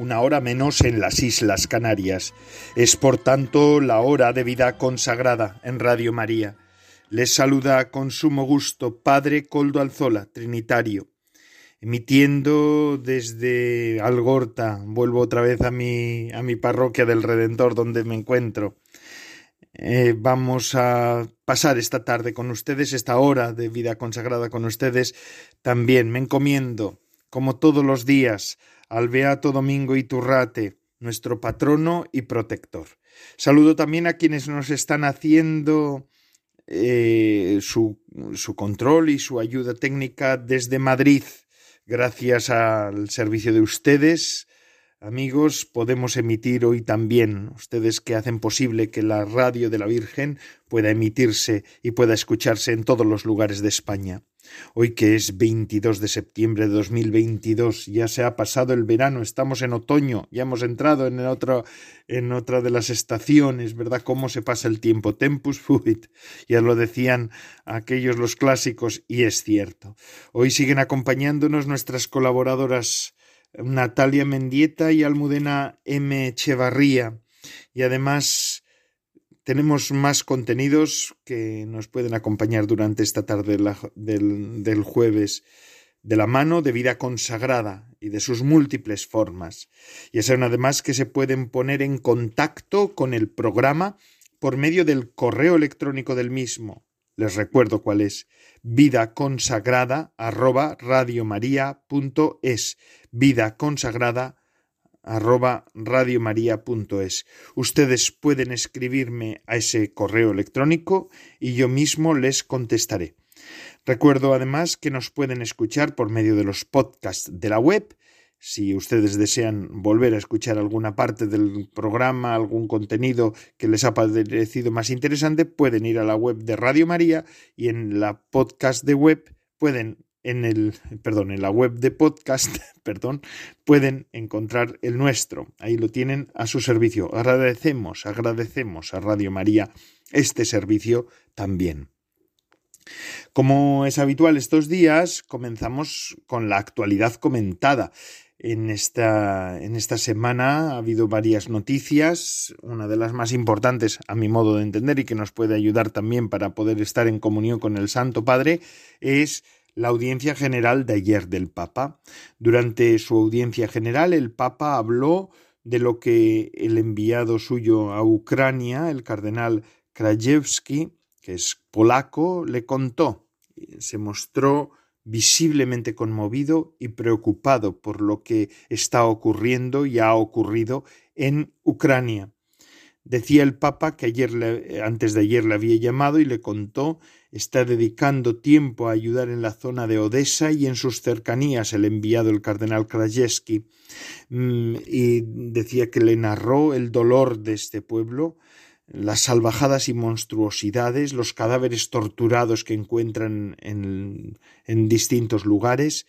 una hora menos en las Islas Canarias. Es por tanto la hora de vida consagrada en Radio María. Les saluda con sumo gusto Padre Coldo Alzola, Trinitario, emitiendo desde Algorta. Vuelvo otra vez a mi, a mi parroquia del Redentor donde me encuentro. Eh, vamos a pasar esta tarde con ustedes, esta hora de vida consagrada con ustedes. También me encomiendo, como todos los días, al Beato Domingo Iturrate, nuestro patrono y protector. Saludo también a quienes nos están haciendo eh, su, su control y su ayuda técnica desde Madrid. Gracias al servicio de ustedes, amigos, podemos emitir hoy también, ustedes que hacen posible que la radio de la Virgen pueda emitirse y pueda escucharse en todos los lugares de España. Hoy que es 22 de septiembre de 2022, ya se ha pasado el verano, estamos en otoño, ya hemos entrado en otra, en otra de las estaciones, ¿verdad? ¿Cómo se pasa el tiempo? Tempus fuit, ya lo decían aquellos los clásicos, y es cierto. Hoy siguen acompañándonos nuestras colaboradoras Natalia Mendieta y Almudena M. Echevarría, y además tenemos más contenidos que nos pueden acompañar durante esta tarde del, jueves de la mano de vida consagrada y de sus múltiples formas. Y son además que se pueden poner en contacto con el programa por medio del correo electrónico del mismo. Les recuerdo cuál es vida consagrada arroba vida consagrada arroba radiomaria.es. Ustedes pueden escribirme a ese correo electrónico y yo mismo les contestaré. Recuerdo además que nos pueden escuchar por medio de los podcasts de la web. Si ustedes desean volver a escuchar alguna parte del programa, algún contenido que les ha parecido más interesante, pueden ir a la web de Radio María y en la podcast de web pueden en el, perdón, en la web de podcast, perdón, pueden encontrar el nuestro. Ahí lo tienen a su servicio. Agradecemos, agradecemos a Radio María este servicio también. Como es habitual estos días, comenzamos con la actualidad comentada. En esta, en esta semana ha habido varias noticias. Una de las más importantes, a mi modo de entender, y que nos puede ayudar también para poder estar en comunión con el Santo Padre, es la audiencia general de ayer del Papa. Durante su audiencia general, el Papa habló de lo que el enviado suyo a Ucrania, el cardenal Krajewski, que es polaco, le contó. Se mostró visiblemente conmovido y preocupado por lo que está ocurriendo y ha ocurrido en Ucrania. Decía el Papa que ayer antes de ayer le había llamado y le contó está dedicando tiempo a ayudar en la zona de Odessa y en sus cercanías el enviado el cardenal Krajewski mm, y decía que le narró el dolor de este pueblo las salvajadas y monstruosidades, los cadáveres torturados que encuentran en, distintos lugares,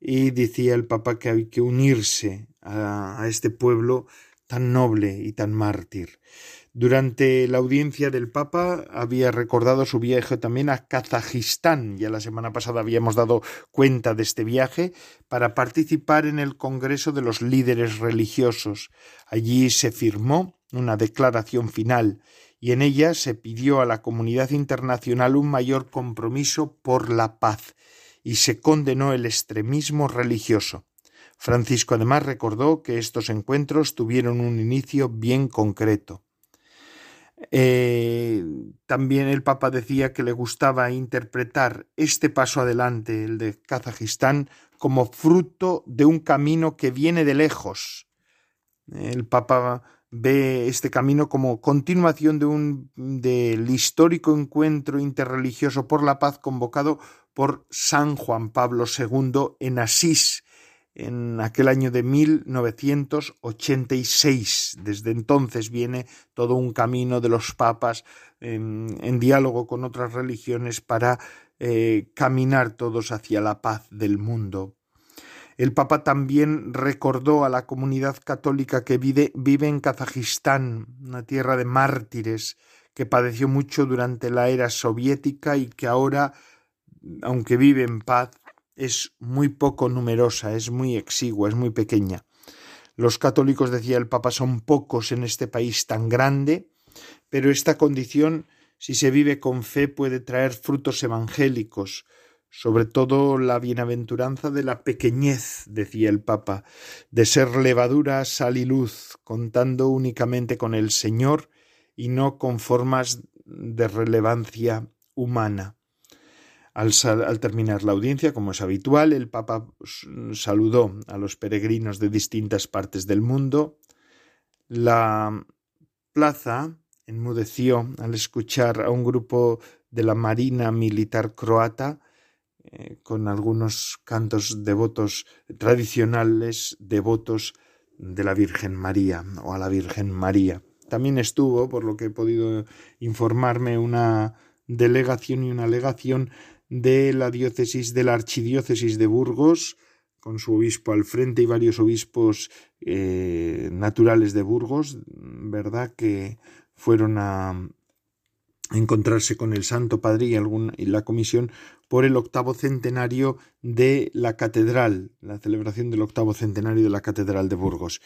y decía el Papa que hay que unirse a este pueblo tan noble y tan mártir. Durante la audiencia del Papa había recordado su viaje también a Kazajistán. Ya la semana pasada habíamos dado cuenta de este viaje para participar en el Congreso de los Líderes Religiosos. Allí se firmó una declaración final y en ella se pidió a la comunidad internacional un mayor compromiso por la paz y se condenó el extremismo religioso. Francisco además recordó que estos encuentros tuvieron un inicio bien concreto. Eh, también el Papa decía que le gustaba interpretar este paso adelante, el de Kazajistán, como fruto de un camino que viene de lejos. El Papa ve este camino como continuación de un del histórico encuentro interreligioso por la paz convocado por San Juan Pablo II en Asís en aquel año de 1986. Desde entonces viene todo un camino de los papas en, diálogo con otras religiones para eh, caminar todos hacia la paz del mundo. El Papa también recordó a la comunidad católica que vive, vive en Kazajistán, una tierra de mártires, que padeció mucho durante la era soviética y que ahora, aunque vive en paz, es muy poco numerosa, es muy exigua, es muy pequeña. Los católicos, decía el Papa, son pocos en este país tan grande, pero esta condición, si se vive con fe, puede traer frutos evangélicos, sobre todo la bienaventuranza de la pequeñez, decía el Papa, de ser levadura, sal y luz, contando únicamente con el Señor y no con formas de relevancia humana. Al, al, terminar la audiencia, como es habitual, el Papa saludó a los peregrinos de distintas partes del mundo. La plaza enmudeció al escuchar a un grupo de la Marina Militar croata eh, con algunos cantos devotos tradicionales devotos de la Virgen María o a la Virgen María. También estuvo, por lo que he podido informarme, una delegación y una legación de la diócesis de la archidiócesis de Burgos, con su obispo al frente y varios obispos eh, naturales de Burgos, ¿verdad? Que fueron a, encontrarse con el Santo Padre y, y, la comisión por el octavo centenario de la catedral, la celebración del octavo centenario de la catedral de Burgos.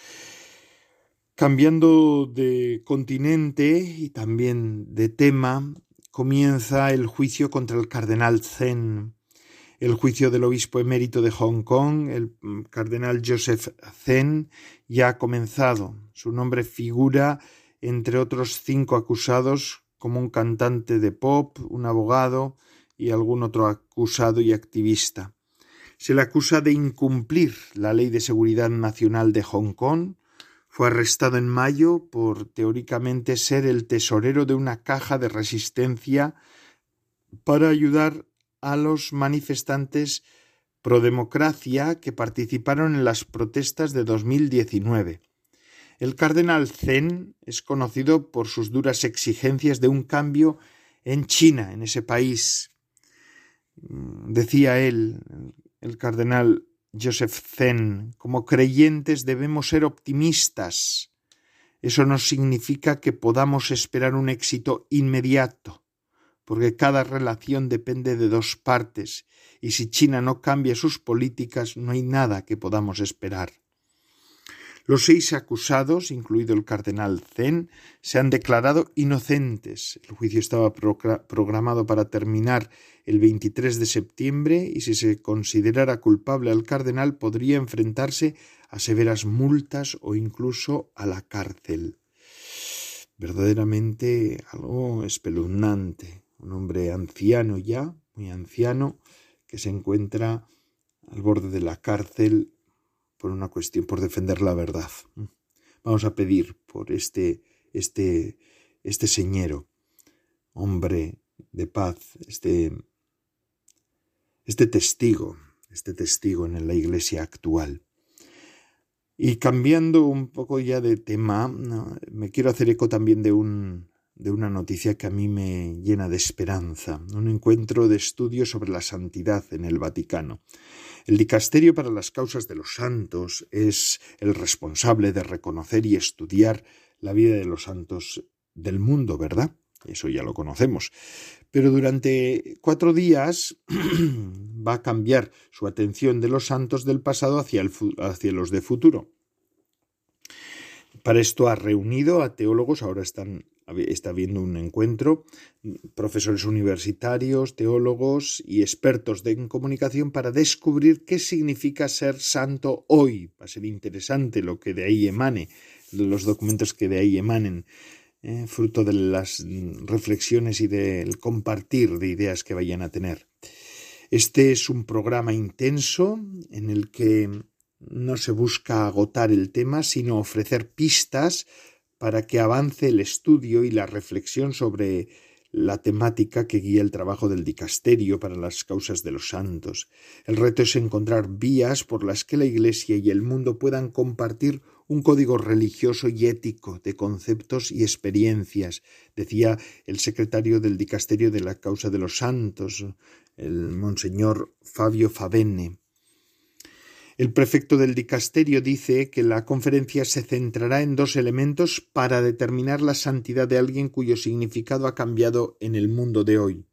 Cambiando de continente y también de tema, comienza el juicio contra el cardenal Zen. El juicio del obispo emérito de Hong Kong, el cardenal Joseph Zen, ya ha comenzado. Su nombre figura entre otros cinco acusados como un cantante de pop, un abogado y algún otro acusado y activista. Se le acusa de incumplir la Ley de Seguridad Nacional de Hong Kong. Fue arrestado en mayo por teóricamente ser el tesorero de una caja de resistencia para ayudar a los manifestantes pro democracia que participaron en las protestas de 2019. El cardenal Zen es conocido por sus duras exigencias de un cambio en China, en ese país. Decía él, el cardenal Joseph Zen, como creyentes debemos ser optimistas. Eso no significa que podamos esperar un éxito inmediato, porque cada relación depende de dos partes, y si China no cambia sus políticas no hay nada que podamos esperar. Los seis acusados, incluido el cardenal Zen, se han declarado inocentes. El juicio estaba programado para terminar el 23 de septiembre y si se considerara culpable al cardenal podría enfrentarse a severas multas o incluso a la cárcel. Verdaderamente algo espeluznante. Un hombre anciano ya, muy anciano, que se encuentra al borde de la cárcel por una cuestión, por defender la verdad. Vamos a pedir por este, este, este señero, hombre de paz, este, este testigo, este testigo en la iglesia actual. Y cambiando un poco ya de tema, me quiero hacer eco también de un, de una noticia que a mí me llena de esperanza, un encuentro de estudio sobre la santidad en el Vaticano. El dicasterio para las causas de los santos es el responsable de reconocer y estudiar la vida de los santos del mundo, ¿verdad? Eso ya lo conocemos. Pero durante cuatro días va a cambiar su atención de los santos del pasado hacia, hacia los de futuro. Para esto ha reunido a teólogos, ahora están está habiendo un encuentro, profesores universitarios, teólogos y expertos en comunicación para descubrir qué significa ser santo hoy. Va a ser interesante lo que de ahí emane, los documentos que de ahí emanen, eh, fruto de las reflexiones y del compartir de ideas que vayan a tener. Este es un programa intenso en el que no se busca agotar el tema, sino ofrecer pistas para que avance el estudio y la reflexión sobre la temática que guía el trabajo del dicasterio para las causas de los santos. El reto es encontrar vías por las que la Iglesia y el mundo puedan compartir un código religioso y ético de conceptos y experiencias, decía el secretario del dicasterio de la causa de los santos, el monseñor Fabio Favenne. El prefecto del dicasterio dice que la conferencia se centrará en dos elementos para determinar la santidad de alguien cuyo significado ha cambiado en el mundo de hoy.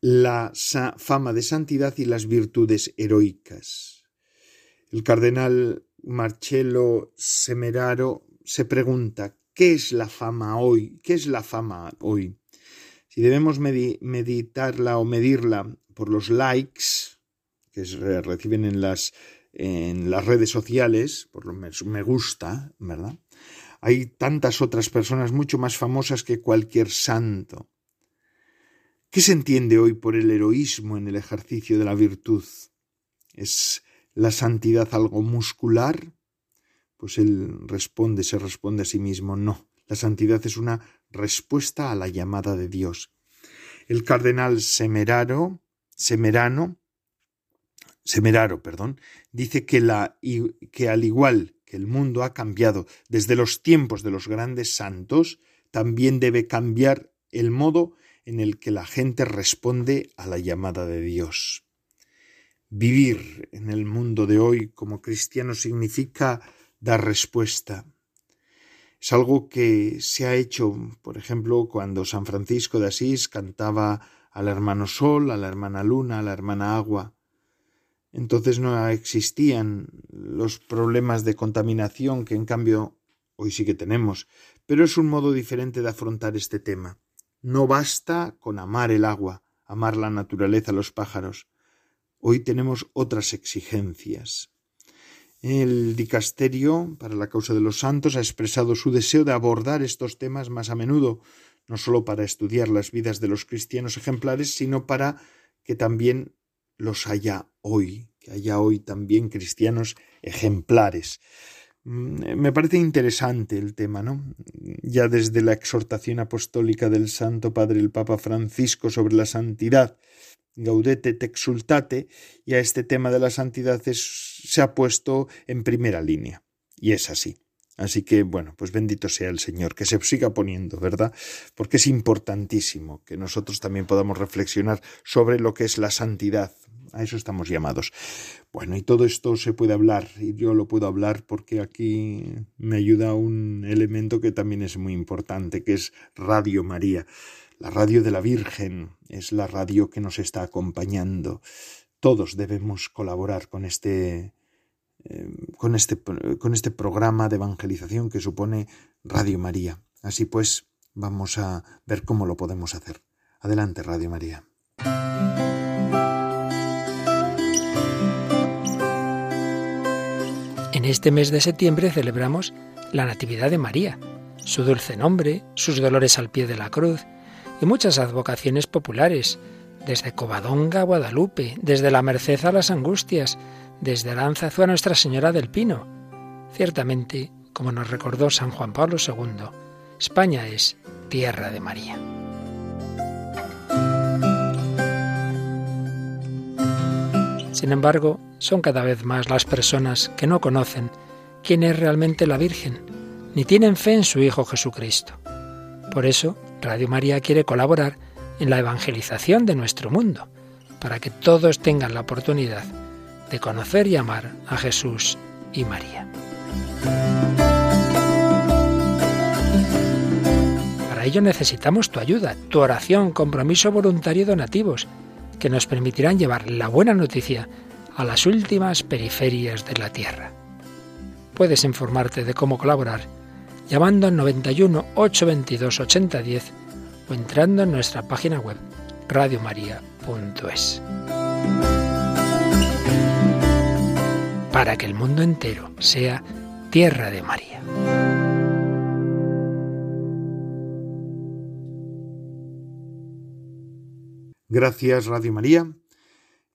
La fama de santidad y las virtudes heroicas. El cardenal Marcello Semeraro se pregunta ¿qué es la fama hoy? ¿Qué es la fama hoy? Si debemos meditarla o medirla por los likes, que se reciben en las, en las redes sociales, por lo menos me gusta, ¿verdad? Hay tantas otras personas mucho más famosas que cualquier santo. ¿Qué se entiende hoy por el heroísmo en el ejercicio de la virtud? ¿Es la santidad algo muscular? Pues él responde, se responde a sí mismo, no. La santidad es una respuesta a la llamada de Dios. El cardenal Semeraro, Semerano Semeraro, perdón, dice que, al igual que el mundo ha cambiado desde los tiempos de los grandes santos, también debe cambiar el modo en el que la gente responde a la llamada de Dios. Vivir en el mundo de hoy como cristiano significa dar respuesta. Es algo que se ha hecho, por ejemplo, cuando San Francisco de Asís cantaba al hermano Sol, a la hermana Luna, a la hermana Agua. Entonces no existían los problemas de contaminación que en cambio hoy sí que tenemos, pero es un modo diferente de afrontar este tema. No basta con amar el agua, amar la naturaleza, los pájaros. Hoy tenemos otras exigencias. El dicasterio para la causa de los santos ha expresado su deseo de abordar estos temas más a menudo, no sólo para estudiar las vidas de los cristianos ejemplares, sino para que también los haya hoy, que haya hoy también cristianos ejemplares. Mm, me parece interesante el tema, ¿no? Ya desde la exhortación apostólica del Santo Padre el Papa Francisco sobre la santidad, Gaudete te exultate, ya este tema de la santidad se ha puesto en primera línea. Y es así. Así que, bueno, pues bendito sea el Señor, que se siga poniendo, ¿verdad? Porque es importantísimo que nosotros también podamos reflexionar sobre lo que es la santidad. A eso estamos llamados. Bueno, y todo esto se puede hablar, y yo lo puedo hablar porque aquí me ayuda un elemento que también es muy importante, que es Radio María. La radio de la Virgen es la radio que nos está acompañando. Todos debemos colaborar con este con, este, con este programa de evangelización que supone Radio María. Así pues, vamos a ver cómo lo podemos hacer. Adelante, Radio María. En este mes de septiembre celebramos la Natividad de María, su dulce nombre, sus dolores al pie de la cruz y muchas advocaciones populares, desde Covadonga a Guadalupe, desde la Merced a las Angustias, desde Aranzazu a Nuestra Señora del Pino. Ciertamente, como nos recordó San Juan Pablo II, España es tierra de María. Sin embargo, son cada vez más las personas que no conocen quién es realmente la Virgen, ni tienen fe en su Hijo Jesucristo. Por eso, Radio María quiere colaborar en la evangelización de nuestro mundo, para que todos tengan la oportunidad de conocer y amar a Jesús y María. Para ello necesitamos tu ayuda, tu oración, compromiso voluntario y donativos, que nos permitirán llevar la buena noticia a las últimas periferias de la tierra. Puedes informarte de cómo colaborar llamando al 91 822 8010 o entrando en nuestra página web radiomaria.es. para que el mundo entero sea tierra de María. Gracias Radio María.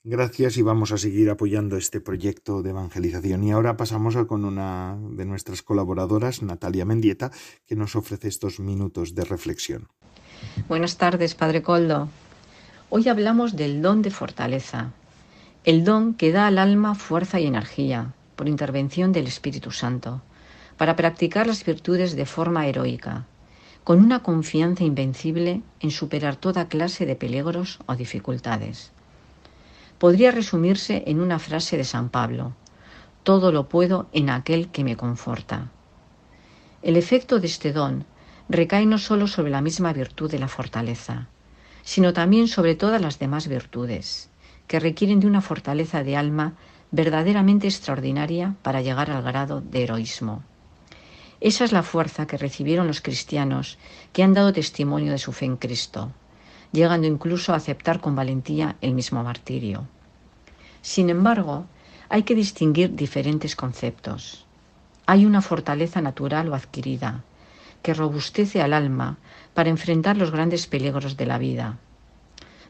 Gracias y vamos a seguir apoyando este proyecto de evangelización. Y ahora pasamos a con una de nuestras colaboradoras, Natalia Mendieta, que nos ofrece estos minutos de reflexión. Buenas tardes, Padre Coldo. Hoy hablamos del don de fortaleza, el don que da al alma fuerza y energía por intervención del Espíritu Santo, para practicar las virtudes de forma heroica, con una confianza invencible en superar toda clase de peligros o dificultades. Podría resumirse en una frase de San Pablo, todo lo puedo en aquel que me conforta. El efecto de este don recae no solo sobre la misma virtud de la fortaleza, sino también sobre todas las demás virtudes, que requieren de una fortaleza de alma verdaderamente extraordinaria para llegar al grado de heroísmo. Esa es la fuerza que recibieron los cristianos que han dado testimonio de su fe en Cristo, llegando incluso a aceptar con valentía el mismo martirio. Sin embargo, hay que distinguir diferentes conceptos. Hay una fortaleza natural o adquirida, que robustece al alma para enfrentar los grandes peligros de la vida.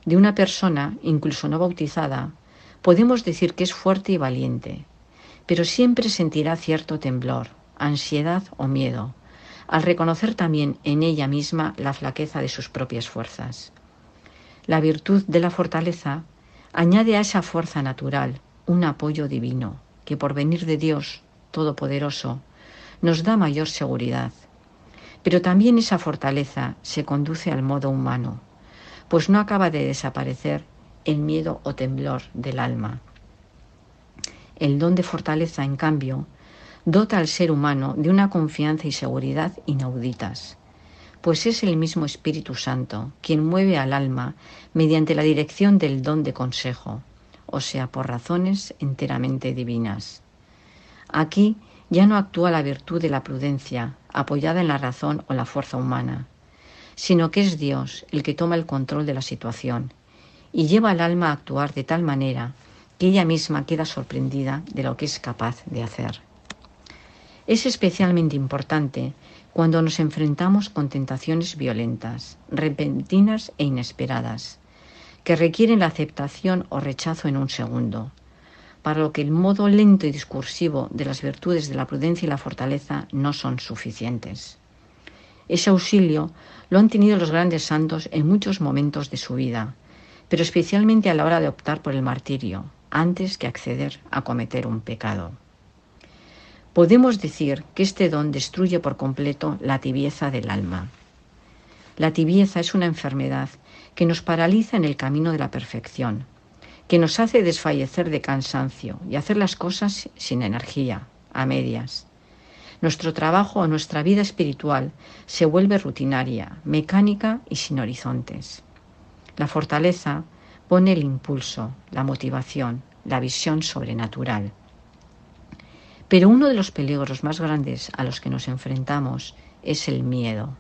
De una persona, incluso no bautizada, podemos decir que es fuerte y valiente, pero siempre sentirá cierto temblor, ansiedad o miedo, al reconocer también en ella misma la flaqueza de sus propias fuerzas. La virtud de la fortaleza añade a esa fuerza natural un apoyo divino, que por venir de Dios Todopoderoso nos da mayor seguridad, pero también esa fortaleza se conduce al modo humano, pues no acaba de desaparecer el miedo o temblor del alma. El don de fortaleza, en cambio, dota al ser humano de una confianza y seguridad inauditas, pues es el mismo Espíritu Santo quien mueve al alma mediante la dirección del don de consejo, o sea, por razones enteramente divinas. Aquí ya no actúa la virtud de la prudencia, apoyada en la razón o la fuerza humana, sino que es Dios el que toma el control de la situación y lleva al alma a actuar de tal manera que ella misma queda sorprendida de lo que es capaz de hacer. Es especialmente importante cuando nos enfrentamos con tentaciones violentas, repentinas e inesperadas, que requieren la aceptación o rechazo en un segundo, para lo que el modo lento y discursivo de las virtudes de la prudencia y la fortaleza no son suficientes. Ese auxilio lo han tenido los grandes santos en muchos momentos de su vida, pero especialmente a la hora de optar por el martirio, antes que acceder a cometer un pecado. Podemos decir que este don destruye por completo la tibieza del alma. La tibieza es una enfermedad que nos paraliza en el camino de la perfección, que nos hace desfallecer de cansancio y hacer las cosas sin energía, a medias. Nuestro trabajo o nuestra vida espiritual se vuelve rutinaria, mecánica y sin horizontes. La fortaleza pone el impulso, la motivación, la visión sobrenatural. Pero uno de los peligros más grandes a los que nos enfrentamos es el miedo.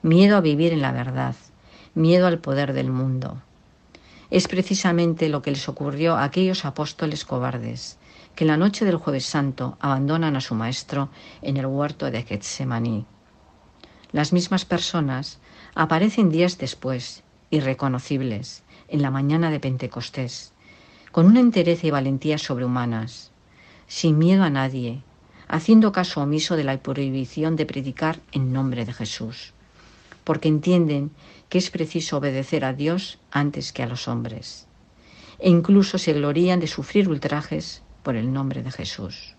Miedo a vivir en la verdad, miedo al poder del mundo, es precisamente lo que les ocurrió a aquellos apóstoles cobardes, que la noche del jueves santo abandonan a su maestro en el huerto de Getsemaní. Las mismas personas aparecen días después, irreconocibles, en la mañana de Pentecostés, con una entereza y valentía sobrehumanas, sin miedo a nadie, haciendo caso omiso de la prohibición de predicar en nombre de Jesús, porque entienden que es preciso obedecer a Dios antes que a los hombres. E incluso se glorían de sufrir ultrajes por el nombre de Jesús.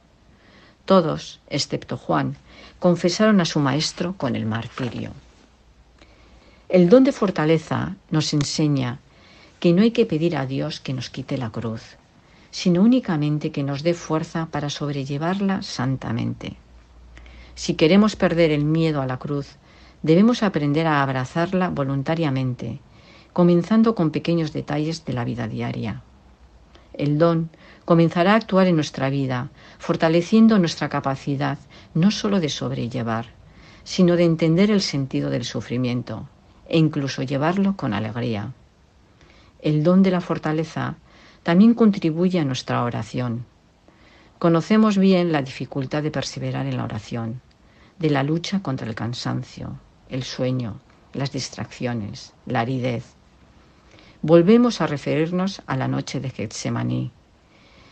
Todos, excepto Juan, confesaron a su Maestro con el martirio. El don de fortaleza nos enseña que no hay que pedir a Dios que nos quite la cruz, sino únicamente que nos dé fuerza para sobrellevarla santamente. Si queremos perder el miedo a la cruz, debemos aprender a abrazarla voluntariamente, comenzando con pequeños detalles de la vida diaria. El don comenzará a actuar en nuestra vida, fortaleciendo nuestra capacidad no sólo de sobrellevar, sino de entender el sentido del sufrimiento e incluso llevarlo con alegría. El don de la fortaleza también contribuye a nuestra oración. Conocemos bien la dificultad de perseverar en la oración, de la lucha contra el cansancio, el sueño, las distracciones, la aridez. Volvemos a referirnos a la noche de Getsemaní.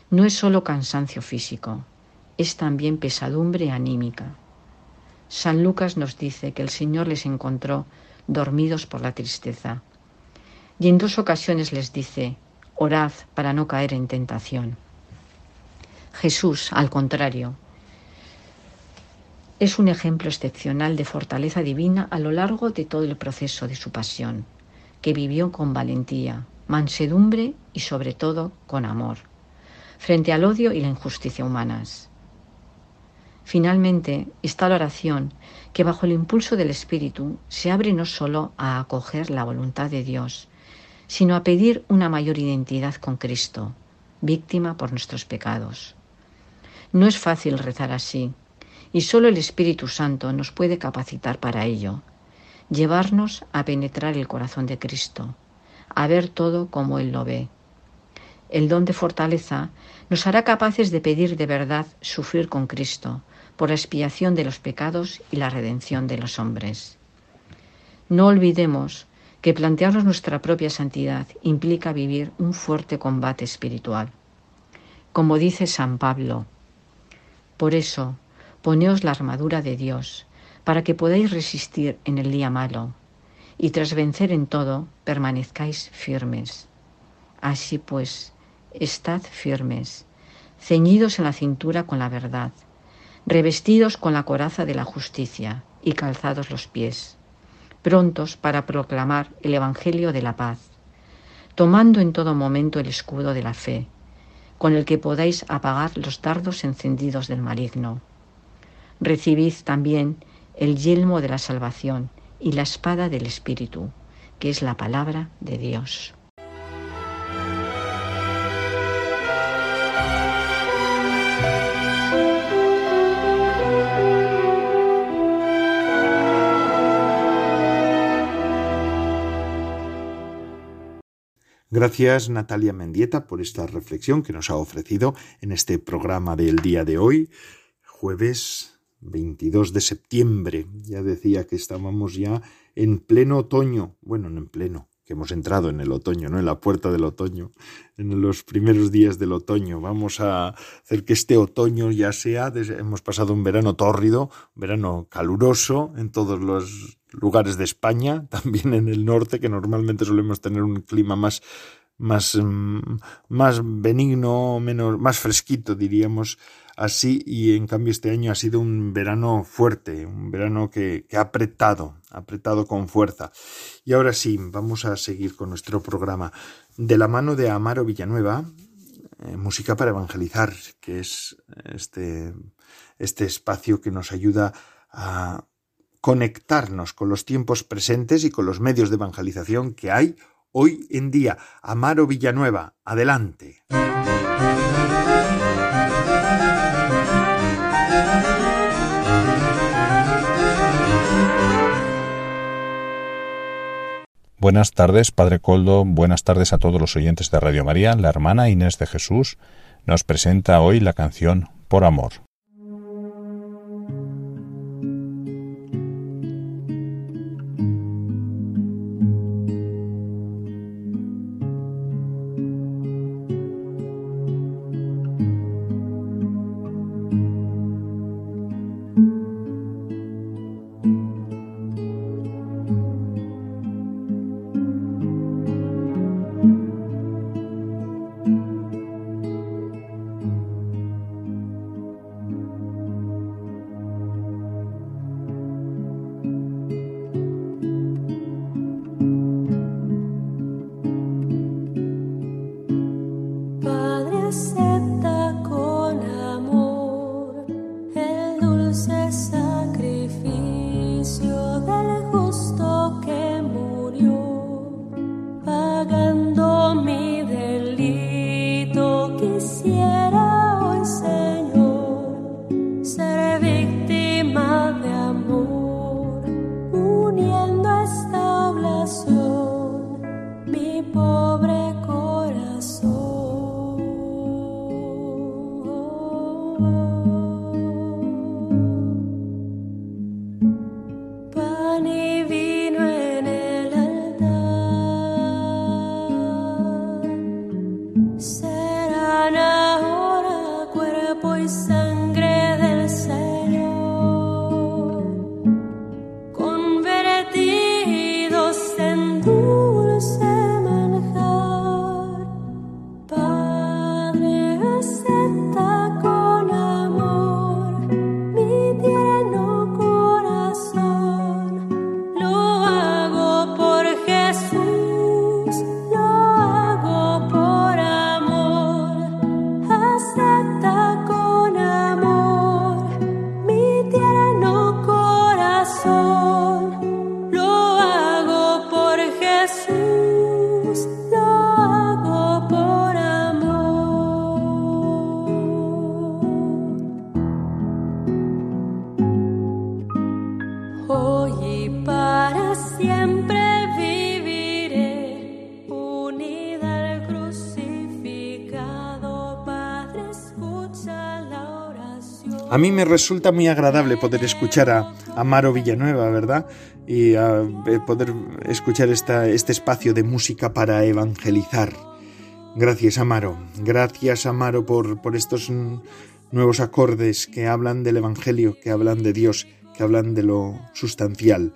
No es solo cansancio físico, es también pesadumbre anímica. San Lucas nos dice que el Señor les encontró dormidos por la tristeza. Y en dos ocasiones les dice, orad para no caer en tentación. Jesús, al contrario, es un ejemplo excepcional de fortaleza divina a lo largo de todo el proceso de su pasión, que vivió con valentía, mansedumbre y sobre todo con amor, frente al odio y la injusticia humanas. Finalmente está la oración que bajo el impulso del Espíritu se abre no solo a acoger la voluntad de Dios, sino a pedir una mayor identidad con Cristo, víctima por nuestros pecados. No es fácil rezar así, y solo el Espíritu Santo nos puede capacitar para ello, llevarnos a penetrar el corazón de Cristo, a ver todo como Él lo ve. El don de fortaleza nos hará capaces de pedir de verdad sufrir con Cristo por la expiación de los pecados y la redención de los hombres. No olvidemos que plantearnos nuestra propia santidad implica vivir un fuerte combate espiritual. Como dice San Pablo, por eso, Poneos la armadura de Dios, para que podáis resistir en el día malo, y tras vencer en todo, permanezcáis firmes. Así pues, estad firmes, ceñidos en la cintura con la verdad, revestidos con la coraza de la justicia y calzados los pies, prontos para proclamar el Evangelio de la paz, tomando en todo momento el escudo de la fe, con el que podáis apagar los dardos encendidos del maligno recibid también el yelmo de la salvación y la espada del Espíritu, que es la palabra de Dios. Gracias Natalia Mendieta por esta reflexión que nos ha ofrecido en este programa del día de hoy, jueves 22 de septiembre. Ya decía que estábamos ya en pleno otoño. Bueno, no en pleno, que hemos entrado en el otoño, ¿no? En la puerta del otoño, en los primeros días del otoño. Vamos a hacer que este otoño ya sea, hemos pasado un verano tórrido, un verano caluroso en todos los lugares de España, también en el norte, que normalmente solemos tener un clima más más, mm, más benigno, menos, más fresquito, diríamos, así y en cambio este año ha sido un verano fuerte, un verano que, ha apretado, apretado con fuerza. Y ahora sí, vamos a seguir con nuestro programa. De la mano de Amaro Villanueva, eh, Música para Evangelizar, que es este, este espacio que nos ayuda a conectarnos con los tiempos presentes y con los medios de evangelización que hay hoy en día. Amaro Villanueva, adelante. Buenas tardes, Padre Coldo, buenas tardes a todos los oyentes de Radio María. La hermana Inés de Jesús nos presenta hoy la canción Por Amor. A mí me resulta muy agradable poder escuchar a Amaro Villanueva, ¿verdad? Y a eh, poder escuchar esta, este espacio de música para evangelizar. Gracias, Amaro. Gracias, Amaro, por, por estos nuevos acordes que hablan del Evangelio, que hablan de Dios, que hablan de lo sustancial.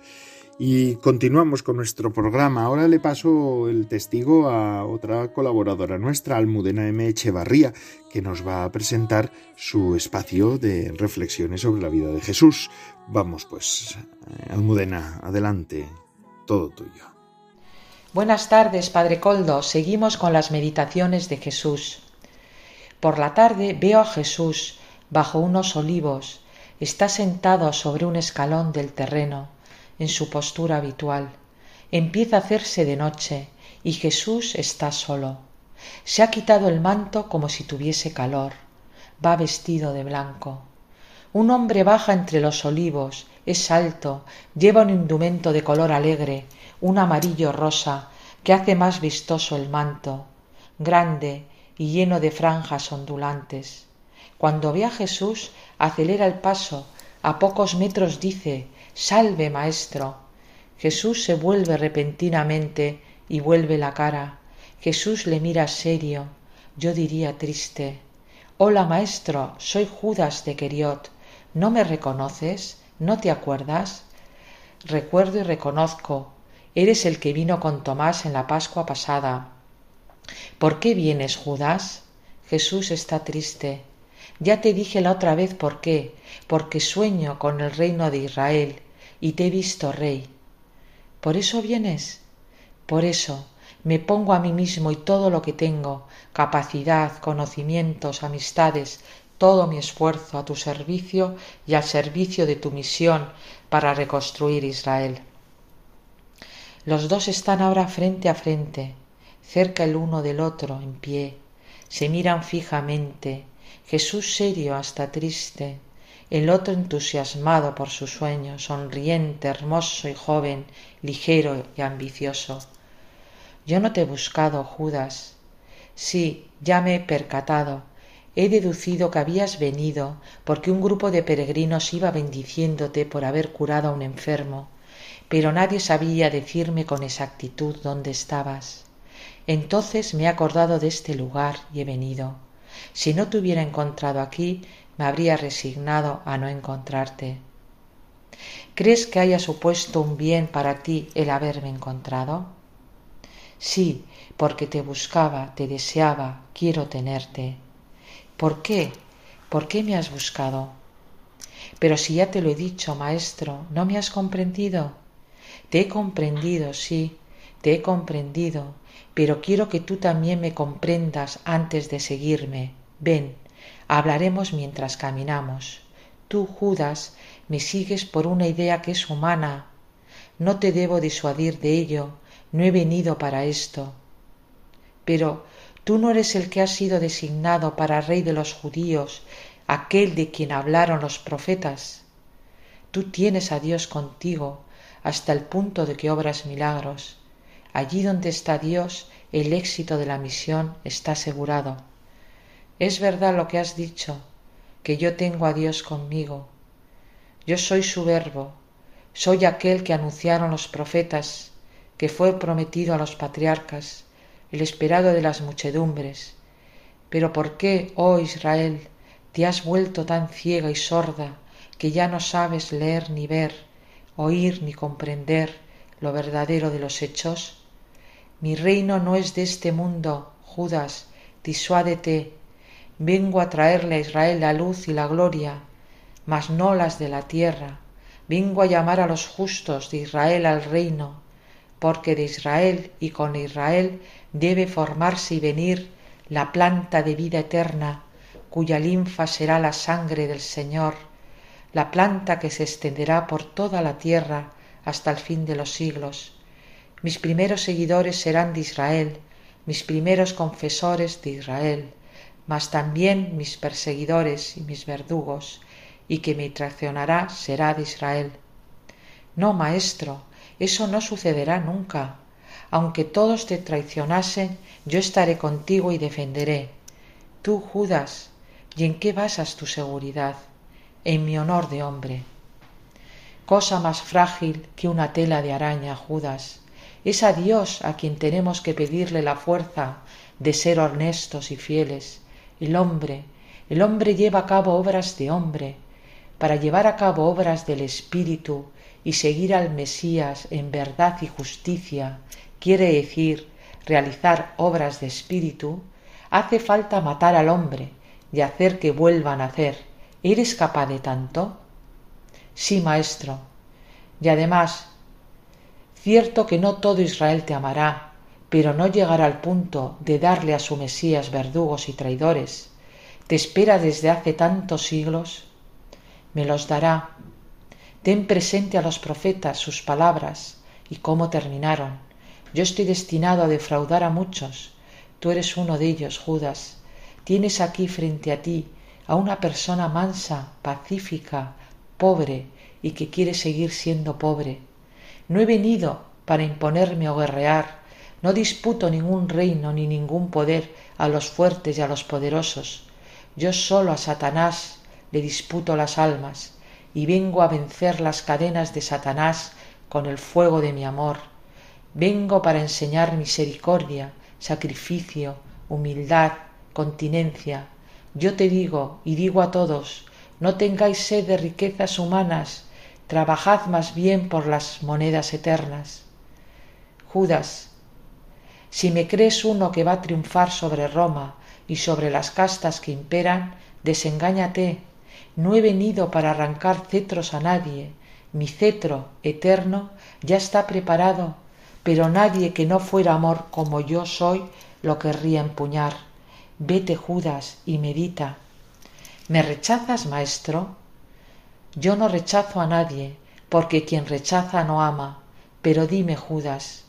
Y continuamos con nuestro programa. Ahora le paso el testigo a otra colaboradora nuestra, Almudena M. Echevarría, que nos va a presentar su espacio de reflexiones sobre la vida de Jesús. Vamos pues, eh, Almudena, adelante, todo tuyo. Buenas tardes, Padre Coldo. Seguimos con las meditaciones de Jesús. Por la tarde veo a Jesús bajo unos olivos. Está sentado sobre un escalón del terreno en su postura habitual. Empieza a hacerse de noche y Jesús está solo. Se ha quitado el manto como si tuviese calor. Va vestido de blanco. Un hombre baja entre los olivos, es alto, lleva un indumento de color alegre, un amarillo rosa, que hace más vistoso el manto, grande y lleno de franjas ondulantes. Cuando ve a Jesús, acelera el paso, a pocos metros dice Salve, maestro. Jesús se vuelve repentinamente y vuelve la cara. Jesús le mira serio, yo diría triste. Hola, maestro, soy Judas de Queriot. ¿No me reconoces? ¿No te acuerdas? Recuerdo y reconozco. Eres el que vino con Tomás en la Pascua pasada. ¿Por qué vienes, Judas? Jesús está triste. Ya te dije la otra vez por qué, porque sueño con el reino de Israel y te he visto rey. ¿Por eso vienes? Por eso me pongo a mí mismo y todo lo que tengo, capacidad, conocimientos, amistades, todo mi esfuerzo a tu servicio y al servicio de tu misión para reconstruir Israel. Los dos están ahora frente a frente, cerca el uno del otro, en pie, se miran fijamente, Jesús serio hasta triste, el otro entusiasmado por su sueño, sonriente, hermoso y joven, ligero y ambicioso. Yo no te he buscado, Judas. Sí, ya me he percatado. He deducido que habías venido porque un grupo de peregrinos iba bendiciéndote por haber curado a un enfermo, pero nadie sabía decirme con exactitud dónde estabas. Entonces me he acordado de este lugar y he venido. Si no te hubiera encontrado aquí, me habría resignado a no encontrarte. ¿Crees que haya supuesto un bien para ti el haberme encontrado? Sí, porque te buscaba, te deseaba, quiero tenerte. ¿Por qué? ¿Por qué me has buscado? Pero si ya te lo he dicho, maestro, ¿no me has comprendido? Te he comprendido, sí, te he comprendido, pero quiero que tú también me comprendas antes de seguirme. Ven, Hablaremos mientras caminamos. Tú, Judas, me sigues por una idea que es humana. No te debo disuadir de ello, no he venido para esto. Pero tú no eres el que has sido designado para rey de los judíos, aquel de quien hablaron los profetas. Tú tienes a Dios contigo hasta el punto de que obras milagros. Allí donde está Dios, el éxito de la misión está asegurado. Es verdad lo que has dicho, que yo tengo a Dios conmigo. Yo soy su verbo, soy aquel que anunciaron los profetas, que fue prometido a los patriarcas, el esperado de las muchedumbres. Pero ¿por qué, oh Israel, te has vuelto tan ciega y sorda que ya no sabes leer ni ver, oír ni comprender lo verdadero de los hechos? Mi reino no es de este mundo, Judas, disuádete Vengo a traerle a Israel la luz y la gloria, mas no las de la tierra. Vengo a llamar a los justos de Israel al reino, porque de Israel y con Israel debe formarse y venir la planta de vida eterna, cuya linfa será la sangre del Señor, la planta que se extenderá por toda la tierra hasta el fin de los siglos. Mis primeros seguidores serán de Israel, mis primeros confesores de Israel mas también mis perseguidores y mis verdugos, y que me traicionará será de Israel. No, maestro, eso no sucederá nunca. Aunque todos te traicionasen, yo estaré contigo y defenderé. Tú, Judas, ¿y en qué basas tu seguridad? en mi honor de hombre. Cosa más frágil que una tela de araña, Judas. Es a Dios a quien tenemos que pedirle la fuerza de ser honestos y fieles. El hombre, el hombre lleva a cabo obras de hombre. Para llevar a cabo obras del Espíritu y seguir al Mesías en verdad y justicia, quiere decir realizar obras de Espíritu, hace falta matar al hombre y hacer que vuelva a nacer. ¿Eres capaz de tanto? Sí, maestro. Y además, cierto que no todo Israel te amará, pero no llegará al punto de darle a su Mesías verdugos y traidores. Te espera desde hace tantos siglos. Me los dará. Ten presente a los profetas sus palabras y cómo terminaron. Yo estoy destinado a defraudar a muchos. Tú eres uno de ellos, Judas. Tienes aquí frente a ti a una persona mansa, pacífica, pobre y que quiere seguir siendo pobre. No he venido para imponerme o guerrear, no disputo ningún reino ni ningún poder a los fuertes y a los poderosos. Yo solo a Satanás le disputo las almas y vengo a vencer las cadenas de Satanás con el fuego de mi amor. Vengo para enseñar misericordia, sacrificio, humildad, continencia. Yo te digo y digo a todos, no tengáis sed de riquezas humanas, trabajad más bien por las monedas eternas. Judas, si me crees uno que va a triunfar sobre Roma y sobre las castas que imperan, desengáñate. No he venido para arrancar cetros a nadie. Mi cetro eterno ya está preparado, pero nadie que no fuera amor como yo soy lo querría empuñar. Vete, Judas, y medita. ¿Me rechazas, maestro? Yo no rechazo a nadie, porque quien rechaza no ama. Pero dime, Judas,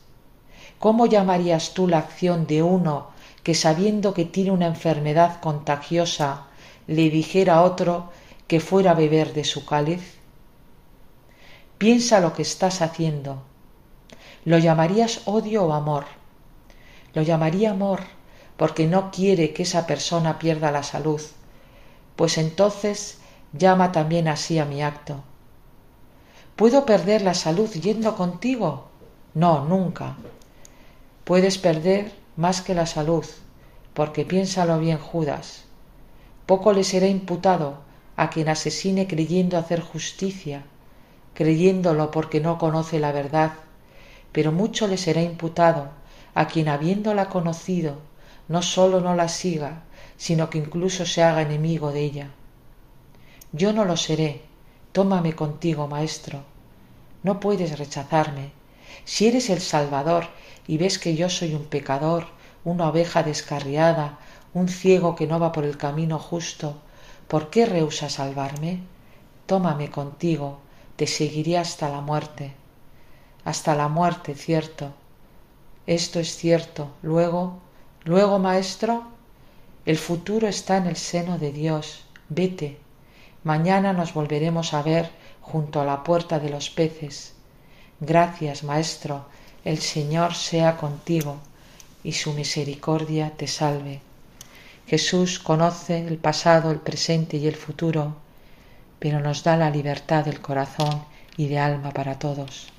¿cómo llamarías tú la acción de uno que sabiendo que tiene una enfermedad contagiosa le dijera a otro que fuera a beber de su cáliz? Piensa lo que estás haciendo. ¿Lo llamarías odio o amor? Lo llamaría amor porque no quiere que esa persona pierda la salud, pues entonces llama también así a mi acto. ¿Puedo perder la salud yendo contigo? No, nunca. Puedes perder más que la salud, porque piénsalo bien, Judas. Poco le será imputado a quien asesine creyendo hacer justicia, creyéndolo porque no conoce la verdad, pero mucho le será imputado a quien habiéndola conocido no sólo no la siga, sino que incluso se haga enemigo de ella. Yo no lo seré, tómame contigo, maestro. No puedes rechazarme. Si eres el Salvador y ves que yo soy un pecador, una oveja descarriada, un ciego que no va por el camino justo, ¿por qué rehúsa salvarme? Tómame contigo, te seguiré hasta la muerte. Hasta la muerte, cierto. Esto es cierto. Luego Luego, maestro, el futuro está en el seno de Dios. Vete. Mañana nos volveremos a ver junto a la puerta de los peces. Gracias, maestro. El Señor sea contigo y su misericordia te salve. Jesús conoce el pasado, el presente y el futuro, pero nos da la libertad del corazón y de alma para todos.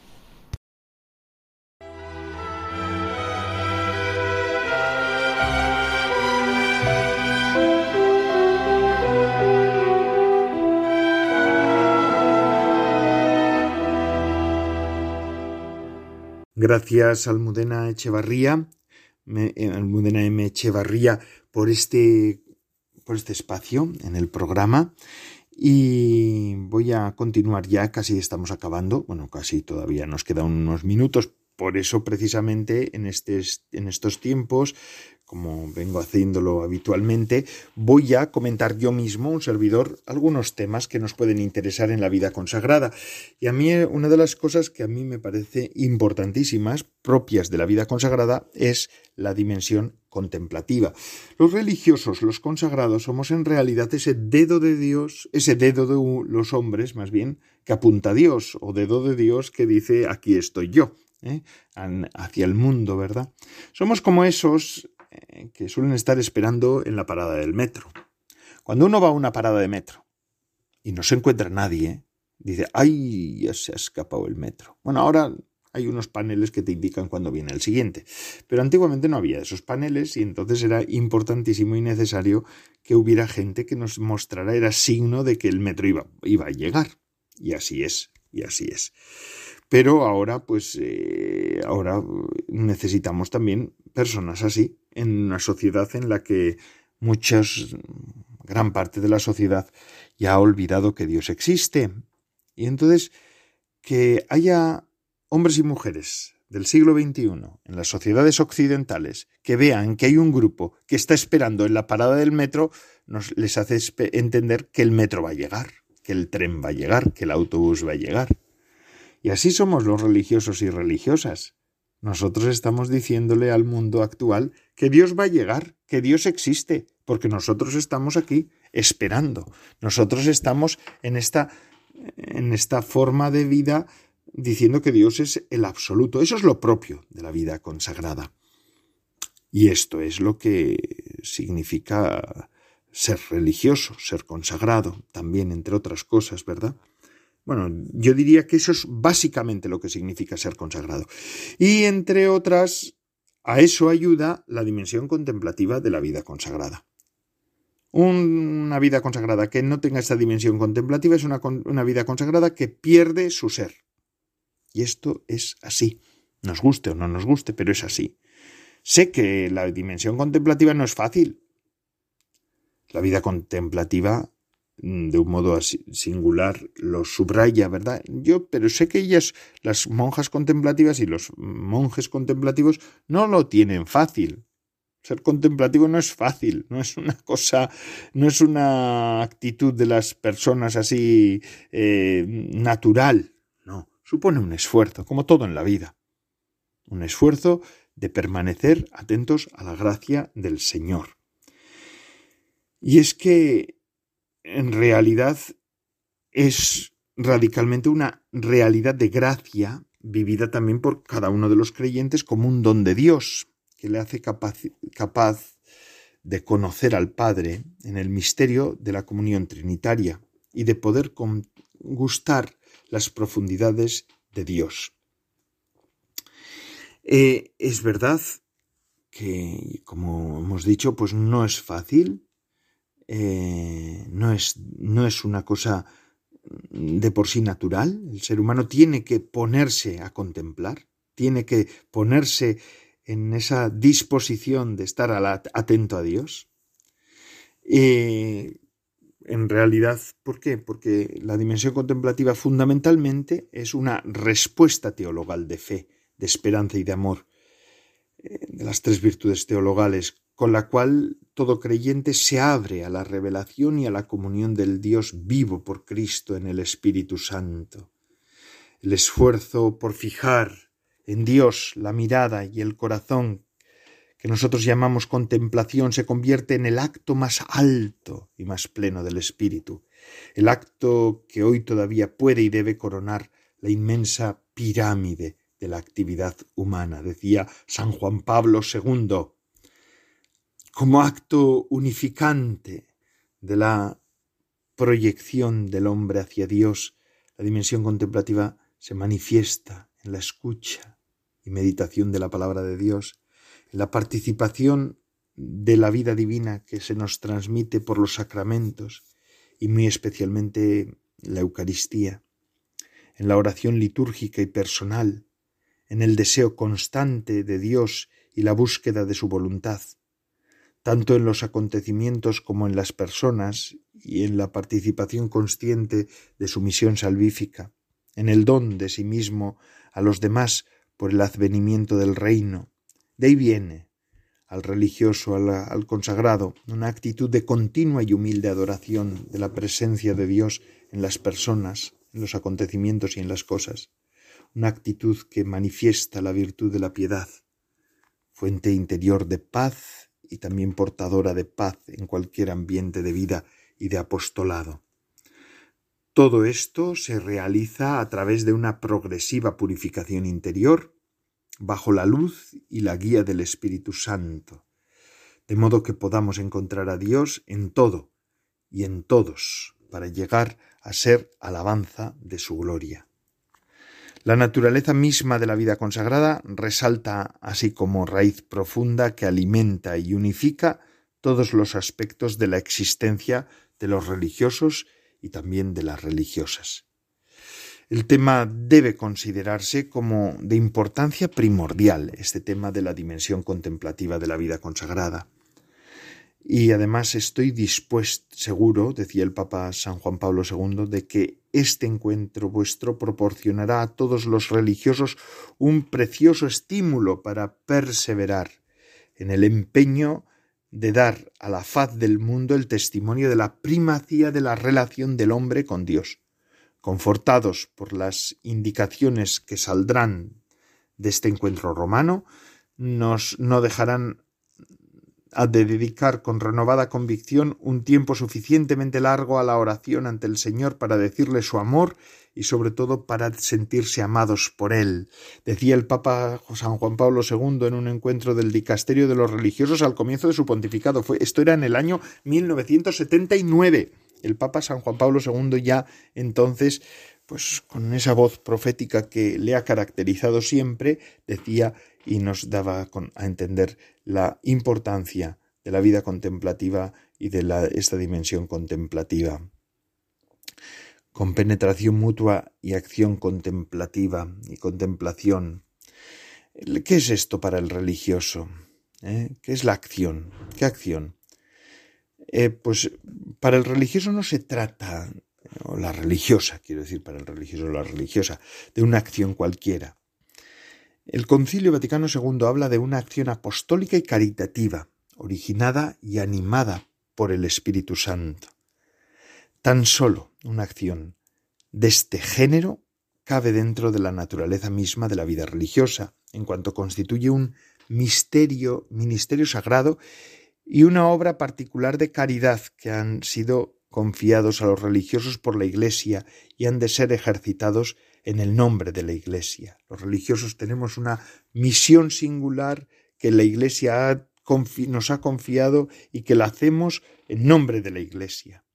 Gracias Almudena Echevarría, eh, Almudena M. Echevarría, por este, por este espacio en el programa. Y voy a continuar ya, casi estamos acabando, bueno, casi todavía nos quedan unos minutos, por eso precisamente en, en estos tiempos como vengo haciéndolo habitualmente, voy a comentar yo mismo, un servidor, algunos temas que nos pueden interesar en la vida consagrada. Y a mí una de las cosas que a mí me parece importantísimas, propias de la vida consagrada, es la dimensión contemplativa. Los religiosos, los consagrados, somos en realidad ese dedo de Dios, ese dedo de los hombres, más bien, que apunta a Dios, o dedo de Dios que dice aquí estoy yo. ¿eh? hacia el mundo, ¿verdad? Somos como esos eh, que suelen estar esperando en la parada del metro. Cuando uno va a una parada de metro, y no se encuentra nadie, dice, ay, ya se ha escapado el metro. Bueno, ahora hay unos paneles que te indican cuándo viene el siguiente. Pero antiguamente no había esos paneles y entonces era importantísimo y necesario que hubiera gente que nos mostrara, era signo de que el metro iba, iba a llegar. Y así es, y así es. Pero ahora, pues, eh, ahora necesitamos también personas así, en una sociedad en la que muchas, gran parte de la sociedad ya ha olvidado que Dios existe. Y entonces, que haya hombres y mujeres del siglo XXI en las sociedades occidentales que vean que hay un grupo que está esperando en la parada del metro, nos les hace entender que el metro va a llegar, que el tren va a llegar, que el autobús va a llegar. Y así somos los religiosos y religiosas. Nosotros estamos diciéndole al mundo actual que Dios va a llegar, que Dios existe, porque nosotros estamos aquí esperando. Nosotros estamos en esta en esta forma de vida diciendo que Dios es el absoluto. Eso es lo propio de la vida consagrada. Y esto es lo que significa ser religioso, ser consagrado, también, entre otras cosas, ¿verdad? Bueno, yo diría que eso es básicamente lo que significa ser consagrado. Y entre otras, a eso ayuda la dimensión contemplativa de la vida consagrada. Una vida consagrada que no tenga esta dimensión contemplativa es una, una vida consagrada que pierde su ser. Y esto es así. Nos guste o no nos guste, pero es así. Sé que la dimensión contemplativa no es fácil. La vida contemplativa, de un modo singular, lo subraya, ¿verdad? Yo, pero sé que ellas, las monjas contemplativas y los monjes contemplativos, no lo tienen fácil. Ser contemplativo no es fácil, no es una cosa, no es una actitud de las personas así eh, natural supone un esfuerzo, como todo en la vida. Un esfuerzo de permanecer atentos a la gracia del Señor. Y es que en realidad es radicalmente una realidad de gracia vivida también por cada uno de los creyentes como un don de Dios, que le hace capaz, capaz de conocer al Padre en el misterio de la comunión trinitaria y de poder gustar las profundidades de Dios. Eh, es verdad que, como hemos dicho, pues no es fácil, eh, no, es, no es una cosa de por sí natural. El ser humano tiene que ponerse a contemplar, tiene que ponerse en esa disposición de estar atento a Dios. Eh, en realidad, ¿por qué? Porque la dimensión contemplativa fundamentalmente es una respuesta teologal de fe, de esperanza y de amor, eh, de las tres virtudes teologales, con la cual todo creyente se abre a la revelación y a la comunión del Dios vivo por Cristo en el Espíritu Santo. El esfuerzo por fijar en Dios la mirada y el corazón que nosotros llamamos contemplación se convierte en el acto más alto y más pleno del espíritu, el acto que hoy todavía puede y debe coronar la inmensa pirámide de la actividad humana, decía San Juan Pablo II, como acto unificante de la proyección del hombre hacia Dios, la dimensión contemplativa se manifiesta en la escucha y meditación de la palabra de Dios, la participación de la vida divina que se nos transmite por los sacramentos y muy especialmente la Eucaristía, en la oración litúrgica y personal, en el deseo constante de Dios y la búsqueda de su voluntad, tanto en los acontecimientos como en las personas y en la participación consciente de su misión salvífica, en el don de sí mismo a los demás por el advenimiento del reino, de ahí viene al religioso, al, consagrado, una actitud de continua y humilde adoración de la presencia de Dios en las personas, en los acontecimientos y en las cosas, una actitud que manifiesta la virtud de la piedad, fuente interior de paz y también portadora de paz en cualquier ambiente de vida y de apostolado. Todo esto se realiza a través de una progresiva purificación interior bajo la luz y la guía del Espíritu Santo, de modo que podamos encontrar a Dios en todo y en todos, para llegar a ser alabanza de su gloria. La naturaleza misma de la vida consagrada resalta así como raíz profunda que alimenta y unifica todos los aspectos de la existencia de los religiosos y también de las religiosas. El tema debe considerarse como de importancia primordial, este tema de la dimensión contemplativa de la vida consagrada. Y además estoy dispuesto, seguro, decía el Papa San Juan Pablo II, de que este encuentro vuestro proporcionará a todos los religiosos un precioso estímulo para perseverar en el empeño de dar a la faz del mundo el testimonio de la primacía de la relación del hombre con Dios. Confortados por las indicaciones que saldrán de este encuentro romano, nos no dejarán de dedicar con renovada convicción un tiempo suficientemente largo a la oración ante el Señor para decirle su amor y sobre todo para sentirse amados por Él. Decía el Papa San Juan Pablo II en un encuentro del dicasterio de los religiosos al comienzo de su pontificado. Fue, esto era en el año 1979 el Papa San Juan Pablo II ya entonces, pues con esa voz profética que le ha caracterizado siempre, decía y nos daba a entender la importancia de la vida contemplativa y de esta dimensión contemplativa. Con penetración mutua y acción contemplativa y contemplación. ¿Qué es esto para el religioso? ¿Eh? ¿Qué es la acción? ¿Qué acción? Eh, pues para el religioso no se trata, o la religiosa, quiero decir, para el religioso la religiosa, de una acción cualquiera. El Concilio Vaticano II habla de una acción apostólica y caritativa, originada y animada por el Espíritu Santo. Tan solo una acción de este género cabe dentro de la naturaleza misma de la vida religiosa, en cuanto constituye un misterio, ministerio sagrado y una obra particular de caridad que han sido confiados a los religiosos por la Iglesia y han de ser ejercitados en el nombre de la Iglesia. Los religiosos tenemos una misión singular que la Iglesia nos ha confiado y que la hacemos en nombre de la Iglesia.